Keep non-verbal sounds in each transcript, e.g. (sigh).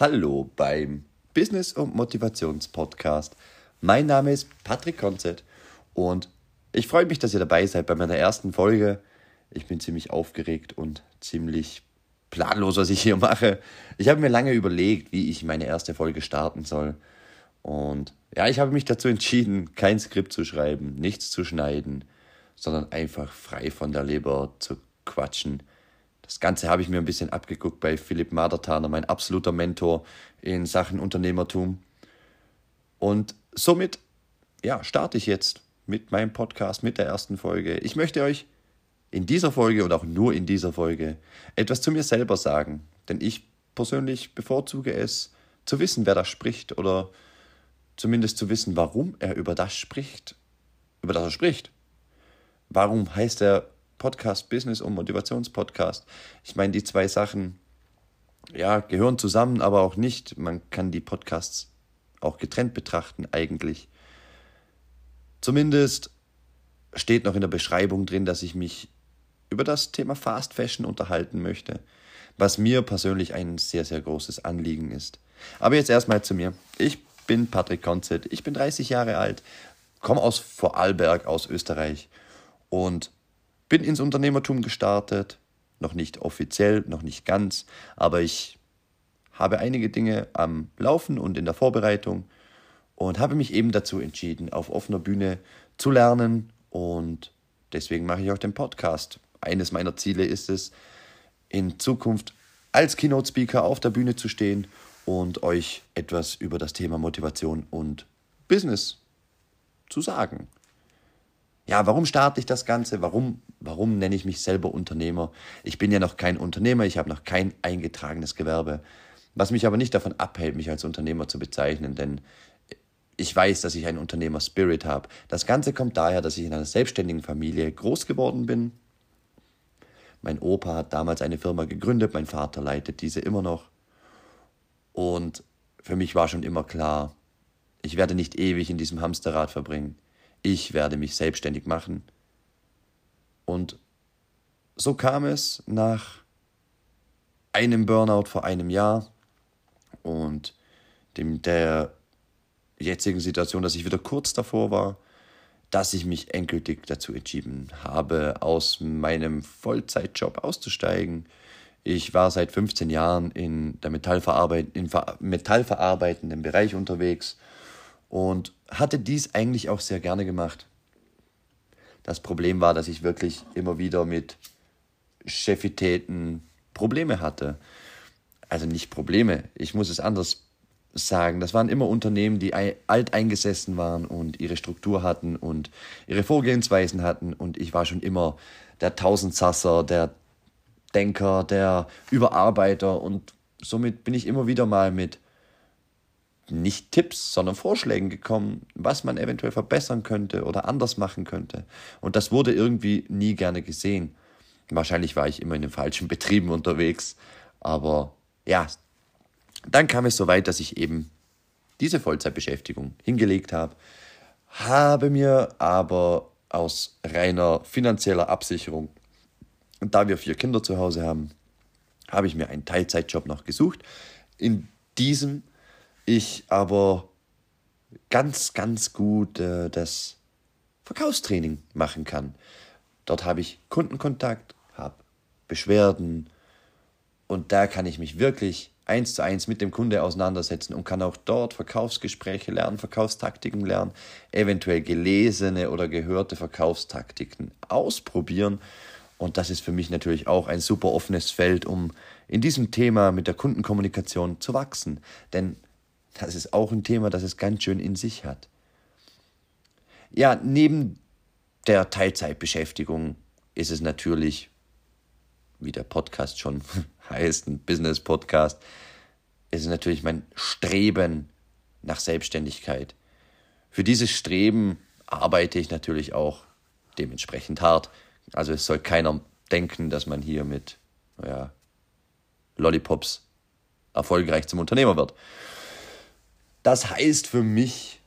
Hallo beim Business- und Motivationspodcast. Mein Name ist Patrick Konzett und ich freue mich, dass ihr dabei seid bei meiner ersten Folge. Ich bin ziemlich aufgeregt und ziemlich planlos, was ich hier mache. Ich habe mir lange überlegt, wie ich meine erste Folge starten soll. Und ja, ich habe mich dazu entschieden, kein Skript zu schreiben, nichts zu schneiden, sondern einfach frei von der Leber zu quatschen das Ganze habe ich mir ein bisschen abgeguckt bei Philipp Madertaner, mein absoluter Mentor in Sachen Unternehmertum. Und somit, ja, starte ich jetzt mit meinem Podcast, mit der ersten Folge. Ich möchte euch in dieser Folge und auch nur in dieser Folge etwas zu mir selber sagen. Denn ich persönlich bevorzuge es, zu wissen, wer da spricht oder zumindest zu wissen, warum er über das spricht, über das er spricht. Warum heißt er Podcast Business und Motivationspodcast. Ich meine, die zwei Sachen ja, gehören zusammen, aber auch nicht. Man kann die Podcasts auch getrennt betrachten eigentlich. Zumindest steht noch in der Beschreibung drin, dass ich mich über das Thema Fast Fashion unterhalten möchte, was mir persönlich ein sehr, sehr großes Anliegen ist. Aber jetzt erstmal zu mir. Ich bin Patrick Konzett, ich bin 30 Jahre alt, komme aus Vorarlberg, aus Österreich und bin ins Unternehmertum gestartet, noch nicht offiziell, noch nicht ganz, aber ich habe einige Dinge am Laufen und in der Vorbereitung und habe mich eben dazu entschieden, auf offener Bühne zu lernen. Und deswegen mache ich auch den Podcast. Eines meiner Ziele ist es, in Zukunft als Keynote-Speaker auf der Bühne zu stehen und euch etwas über das Thema Motivation und Business zu sagen ja, warum starte ich das Ganze? Warum, warum nenne ich mich selber Unternehmer? Ich bin ja noch kein Unternehmer, ich habe noch kein eingetragenes Gewerbe. Was mich aber nicht davon abhält, mich als Unternehmer zu bezeichnen, denn ich weiß, dass ich einen Unternehmer-Spirit habe. Das Ganze kommt daher, dass ich in einer selbstständigen Familie groß geworden bin. Mein Opa hat damals eine Firma gegründet, mein Vater leitet diese immer noch. Und für mich war schon immer klar, ich werde nicht ewig in diesem Hamsterrad verbringen ich werde mich selbstständig machen. Und so kam es nach einem Burnout vor einem Jahr und dem, der jetzigen Situation, dass ich wieder kurz davor war, dass ich mich endgültig dazu entschieden habe, aus meinem Vollzeitjob auszusteigen. Ich war seit 15 Jahren in der Metallverarbeit in metallverarbeitenden Bereich unterwegs und hatte dies eigentlich auch sehr gerne gemacht. Das Problem war, dass ich wirklich immer wieder mit Chefitäten Probleme hatte. Also nicht Probleme, ich muss es anders sagen. Das waren immer Unternehmen, die alteingesessen waren und ihre Struktur hatten und ihre Vorgehensweisen hatten. Und ich war schon immer der Tausendsasser, der Denker, der Überarbeiter. Und somit bin ich immer wieder mal mit nicht Tipps, sondern Vorschlägen gekommen, was man eventuell verbessern könnte oder anders machen könnte. Und das wurde irgendwie nie gerne gesehen. Wahrscheinlich war ich immer in den falschen (laughs) Betrieben unterwegs. Aber ja, dann kam es so weit, dass ich eben diese Vollzeitbeschäftigung hingelegt habe, habe mir aber aus reiner finanzieller Absicherung, da wir vier Kinder zu Hause haben, habe ich mir einen Teilzeitjob noch gesucht. In diesem ich aber ganz, ganz gut äh, das Verkaufstraining machen kann. Dort habe ich Kundenkontakt, habe Beschwerden und da kann ich mich wirklich eins zu eins mit dem Kunde auseinandersetzen und kann auch dort Verkaufsgespräche lernen, Verkaufstaktiken lernen, eventuell gelesene oder gehörte Verkaufstaktiken ausprobieren. Und das ist für mich natürlich auch ein super offenes Feld, um in diesem Thema mit der Kundenkommunikation zu wachsen. Denn das ist auch ein Thema, das es ganz schön in sich hat. Ja, neben der Teilzeitbeschäftigung ist es natürlich, wie der Podcast schon (laughs) heißt, ein Business-Podcast, ist es natürlich mein Streben nach Selbstständigkeit. Für dieses Streben arbeite ich natürlich auch dementsprechend hart. Also es soll keiner denken, dass man hier mit ja, Lollipops erfolgreich zum Unternehmer wird. Das heißt für mich,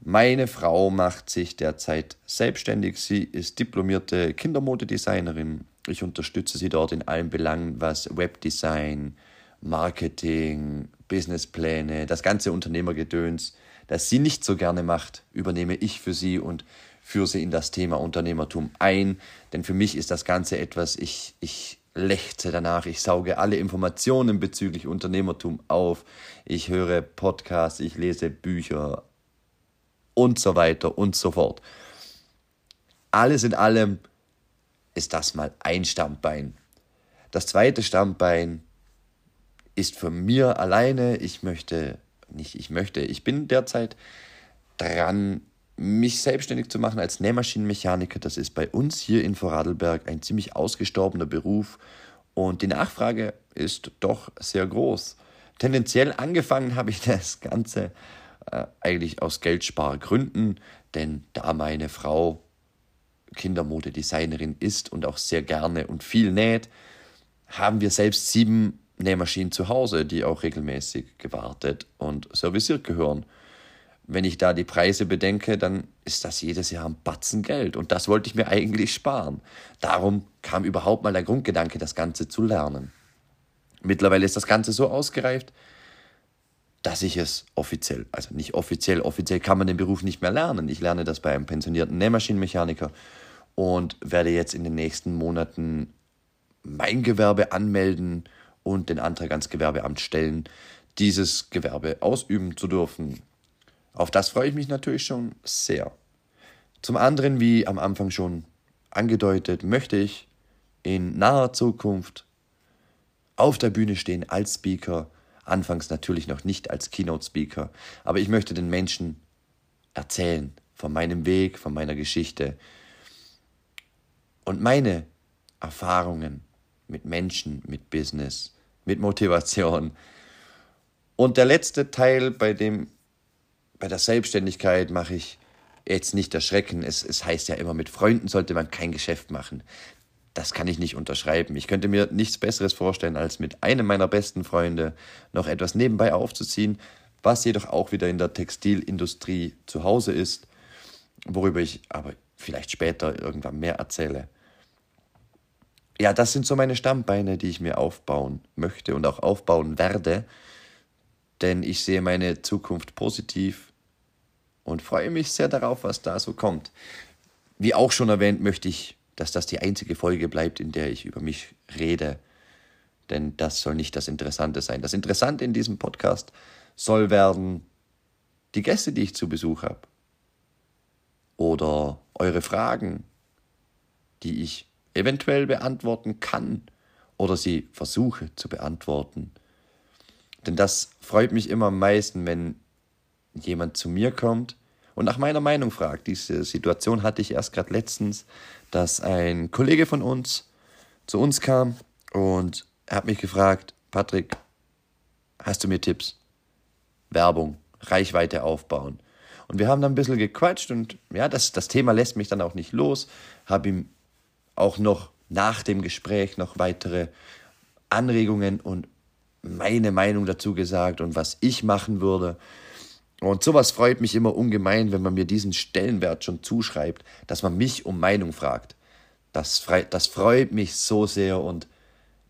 meine Frau macht sich derzeit selbstständig. Sie ist diplomierte Kindermodedesignerin. Ich unterstütze sie dort in allen Belangen, was Webdesign, Marketing, Businesspläne, das ganze Unternehmergedöns, das sie nicht so gerne macht, übernehme ich für sie und führe sie in das Thema Unternehmertum ein. Denn für mich ist das Ganze etwas, ich, ich lechze danach, ich sauge alle Informationen bezüglich Unternehmertum auf, ich höre Podcasts, ich lese Bücher und so weiter und so fort. Alles in allem ist das mal ein Stammbein. Das zweite Stammbein ist von mir alleine. Ich möchte, nicht ich möchte, ich bin derzeit dran, mich selbstständig zu machen als Nähmaschinenmechaniker. Das ist bei uns hier in Vorarlberg ein ziemlich ausgestorbener Beruf und die Nachfrage ist doch sehr groß. Tendenziell angefangen habe ich (laughs) das Ganze äh, eigentlich aus Geldspargründen, denn da meine Frau Kindermodedesignerin ist und auch sehr gerne und viel näht, haben wir selbst sieben Nähmaschinen zu Hause, die auch regelmäßig gewartet und serviciert gehören. Wenn ich da die Preise bedenke, dann ist das jedes Jahr ein Batzen Geld und das wollte ich mir eigentlich sparen. Darum kam überhaupt mal der Grundgedanke, das Ganze zu lernen. Mittlerweile ist das Ganze so ausgereift, dass ich es offiziell, also nicht offiziell, offiziell kann man den Beruf nicht mehr lernen. Ich lerne das bei einem pensionierten Nähmaschinenmechaniker und werde jetzt in den nächsten Monaten mein Gewerbe anmelden und den Antrag ans Gewerbeamt stellen, dieses Gewerbe ausüben zu dürfen. Auf das freue ich mich natürlich schon sehr. Zum anderen, wie am Anfang schon angedeutet, möchte ich in naher Zukunft auf der Bühne stehen als Speaker, anfangs natürlich noch nicht als Keynote-Speaker, aber ich möchte den Menschen erzählen von meinem Weg, von meiner Geschichte und meine Erfahrungen mit Menschen, mit Business, mit Motivation. Und der letzte Teil, bei dem, bei der Selbstständigkeit mache ich jetzt nicht erschrecken. Es, es heißt ja immer, mit Freunden sollte man kein Geschäft machen. Das kann ich nicht unterschreiben. Ich könnte mir nichts Besseres vorstellen, als mit einem meiner besten Freunde noch etwas nebenbei aufzuziehen, was jedoch auch wieder in der Textilindustrie zu Hause ist, worüber ich aber vielleicht später irgendwann mehr erzähle ja, das sind so meine Stammbeine, die ich mir aufbauen möchte und auch aufbauen werde. Denn ich sehe meine Zukunft positiv und freue mich sehr darauf, was da so kommt. Wie auch schon erwähnt, möchte ich, dass das die einzige Folge bleibt, in der ich über mich rede. Denn das soll nicht das Interessante sein. Das Interessante in diesem Podcast soll werden die Gäste, die ich zu Besuch habe. Oder eure Fragen, die ich eventuell beantworten kann oder sie versuche zu beantworten. Denn das freut mich immer am meisten, wenn jemand zu mir kommt und nach meiner Meinung fragt. Diese Situation hatte ich erst gerade letztens, dass ein Kollege von uns zu uns kam und er hat mich gefragt, Patrick, hast du mir Tipps? Werbung, Reichweite aufbauen. Und wir haben dann ein bisschen gequatscht und ja, das, das Thema lässt mich dann auch nicht los. Habe ihm auch noch nach dem Gespräch noch weitere Anregungen und meine Meinung dazu gesagt und was ich machen würde. Und sowas freut mich immer ungemein, wenn man mir diesen Stellenwert schon zuschreibt, dass man mich um Meinung fragt. Das, frei, das freut mich so sehr und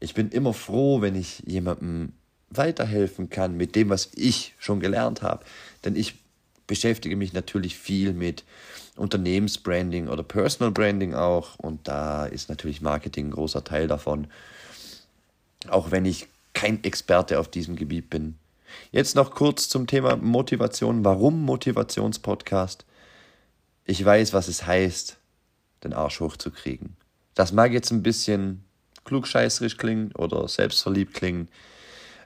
ich bin immer froh, wenn ich jemandem weiterhelfen kann mit dem, was ich schon gelernt habe. Denn ich beschäftige mich natürlich viel mit Unternehmensbranding oder Personal Branding auch. Und da ist natürlich Marketing ein großer Teil davon. Auch wenn ich kein Experte auf diesem Gebiet bin. Jetzt noch kurz zum Thema Motivation. Warum Motivationspodcast? Ich weiß, was es heißt, den Arsch hochzukriegen. Das mag jetzt ein bisschen klugscheißerisch klingen oder selbstverliebt klingen.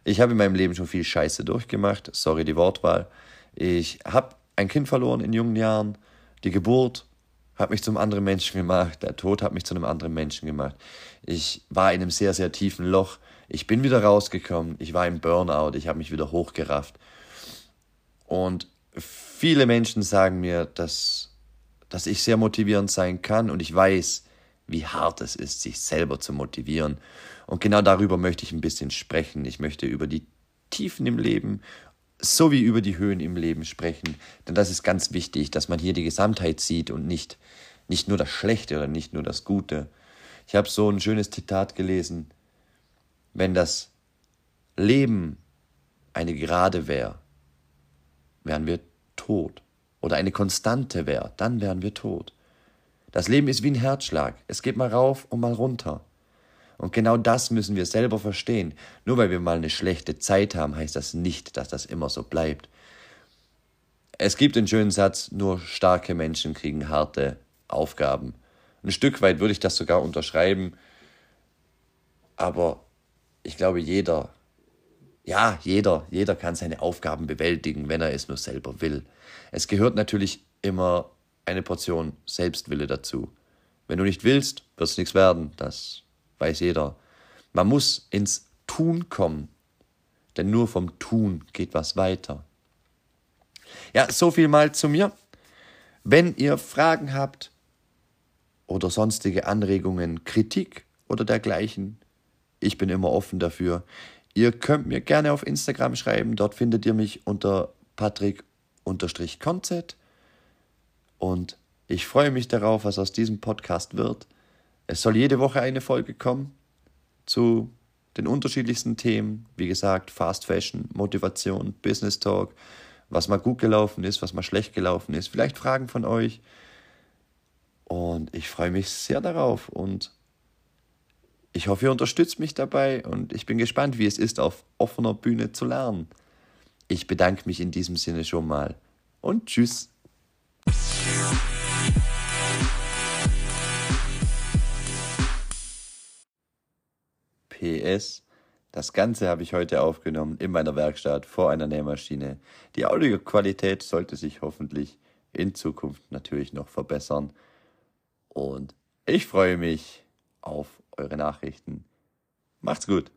Ich habe in meinem Leben schon viel Scheiße durchgemacht. Sorry die Wortwahl. Ich habe ein Kind verloren in jungen Jahren. Die Geburt hat mich zum anderen Menschen gemacht. Der Tod hat mich zu einem anderen Menschen gemacht. Ich war in einem sehr, sehr tiefen Loch. Ich bin wieder rausgekommen. Ich war im Burnout. Ich habe mich wieder hochgerafft. Und viele Menschen sagen mir, dass, dass ich sehr motivierend sein kann. Und ich weiß, wie hart es ist, sich selber zu motivieren. Und genau darüber möchte ich ein bisschen sprechen. Ich möchte über die Tiefen im Leben sowie über die Höhen im Leben sprechen. Denn das ist ganz wichtig, dass man hier die Gesamtheit sieht und nicht, nicht nur das Schlechte oder nicht nur das Gute. Ich habe so ein schönes Zitat gelesen. Wenn das Leben eine Gerade wäre, wären wir tot. Oder eine Konstante wäre, dann wären wir tot. Das Leben ist wie ein Herzschlag. Es geht mal rauf und mal runter. Und genau das müssen wir selber verstehen. Nur weil wir mal eine schlechte Zeit haben, heißt das nicht, dass das immer so bleibt. Es gibt den schönen Satz, nur starke Menschen kriegen harte Aufgaben. Ein Stück weit würde ich das sogar unterschreiben, aber ich glaube, jeder, ja, jeder, jeder kann seine Aufgaben bewältigen, wenn er es nur selber will. Es gehört natürlich immer eine Portion Selbstwille dazu. Wenn du nicht willst, wird es nichts werden, das weiß jeder. Man muss ins Tun kommen, denn nur vom Tun geht was weiter. Ja, so viel mal zu mir. Wenn ihr Fragen habt oder sonstige Anregungen, Kritik oder dergleichen, ich bin immer offen dafür. Ihr könnt mir gerne auf Instagram schreiben, dort findet ihr mich unter patrick-konzett und ich freue mich darauf, was aus diesem Podcast wird. Es soll jede Woche eine Folge kommen zu den unterschiedlichsten Themen. Wie gesagt, Fast Fashion, Motivation, Business Talk, was mal gut gelaufen ist, was mal schlecht gelaufen ist. Vielleicht Fragen von euch. Und ich freue mich sehr darauf und ich hoffe, ihr unterstützt mich dabei und ich bin gespannt, wie es ist, auf offener Bühne zu lernen. Ich bedanke mich in diesem Sinne schon mal und tschüss. PS. Das Ganze habe ich heute aufgenommen in meiner Werkstatt vor einer Nähmaschine. Die Audioqualität sollte sich hoffentlich in Zukunft natürlich noch verbessern. Und ich freue mich auf eure Nachrichten. Macht's gut.